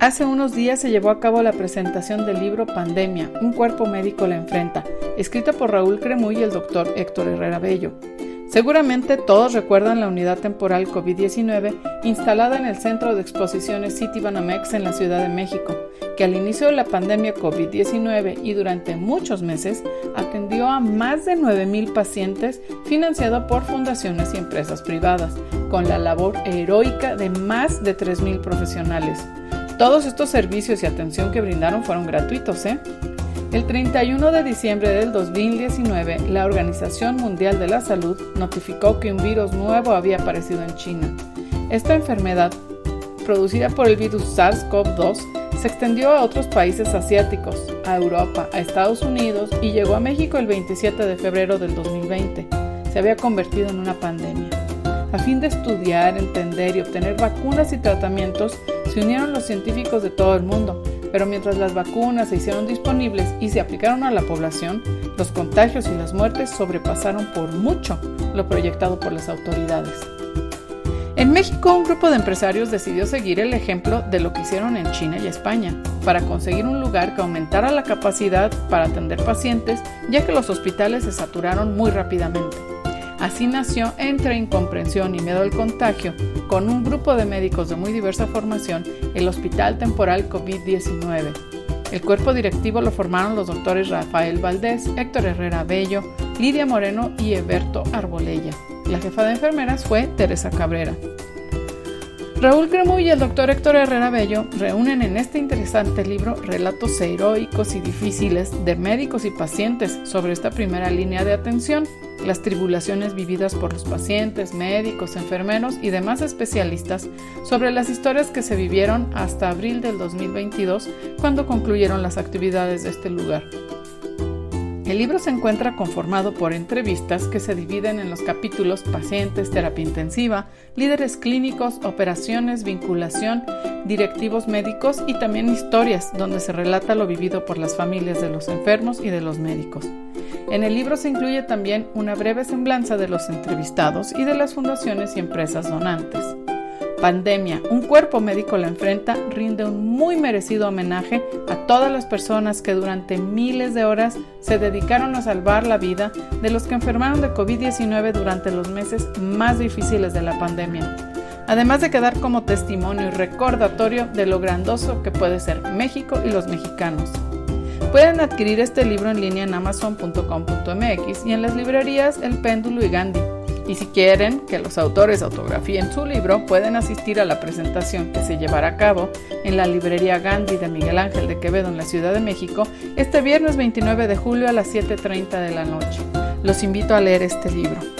Hace unos días se llevó a cabo la presentación del libro Pandemia, un cuerpo médico la enfrenta, escrito por Raúl Cremuy y el doctor Héctor Herrera Bello. Seguramente todos recuerdan la unidad temporal COVID-19 instalada en el Centro de Exposiciones City Banamex en la Ciudad de México, que al inicio de la pandemia COVID-19 y durante muchos meses atendió a más de 9.000 pacientes financiado por fundaciones y empresas privadas, con la labor heroica de más de 3.000 profesionales. Todos estos servicios y atención que brindaron fueron gratuitos, ¿eh? El 31 de diciembre del 2019, la Organización Mundial de la Salud notificó que un virus nuevo había aparecido en China. Esta enfermedad, producida por el virus SARS-CoV-2, se extendió a otros países asiáticos, a Europa, a Estados Unidos y llegó a México el 27 de febrero del 2020. Se había convertido en una pandemia. A fin de estudiar, entender y obtener vacunas y tratamientos, se unieron los científicos de todo el mundo, pero mientras las vacunas se hicieron disponibles y se aplicaron a la población, los contagios y las muertes sobrepasaron por mucho lo proyectado por las autoridades. En México, un grupo de empresarios decidió seguir el ejemplo de lo que hicieron en China y España, para conseguir un lugar que aumentara la capacidad para atender pacientes, ya que los hospitales se saturaron muy rápidamente. Así nació, entre incomprensión y miedo al contagio, con un grupo de médicos de muy diversa formación, el Hospital Temporal COVID-19. El cuerpo directivo lo formaron los doctores Rafael Valdés, Héctor Herrera Bello, Lidia Moreno y Eberto Arbolella. La jefa de enfermeras fue Teresa Cabrera. Raúl Cremo y el doctor Héctor Herrera Bello reúnen en este interesante libro relatos heroicos y difíciles de médicos y pacientes sobre esta primera línea de atención, las tribulaciones vividas por los pacientes, médicos, enfermeros y demás especialistas sobre las historias que se vivieron hasta abril del 2022 cuando concluyeron las actividades de este lugar. El libro se encuentra conformado por entrevistas que se dividen en los capítulos pacientes, terapia intensiva, líderes clínicos, operaciones, vinculación, directivos médicos y también historias donde se relata lo vivido por las familias de los enfermos y de los médicos. En el libro se incluye también una breve semblanza de los entrevistados y de las fundaciones y empresas donantes pandemia, un cuerpo médico la enfrenta, rinde un muy merecido homenaje a todas las personas que durante miles de horas se dedicaron a salvar la vida de los que enfermaron de COVID-19 durante los meses más difíciles de la pandemia. Además de quedar como testimonio y recordatorio de lo grandoso que puede ser México y los mexicanos. Pueden adquirir este libro en línea en amazon.com.mx y en las librerías El Péndulo y Gandhi. Y si quieren que los autores autografíen su libro, pueden asistir a la presentación que se llevará a cabo en la librería Gandhi de Miguel Ángel de Quevedo en la Ciudad de México este viernes 29 de julio a las 7.30 de la noche. Los invito a leer este libro.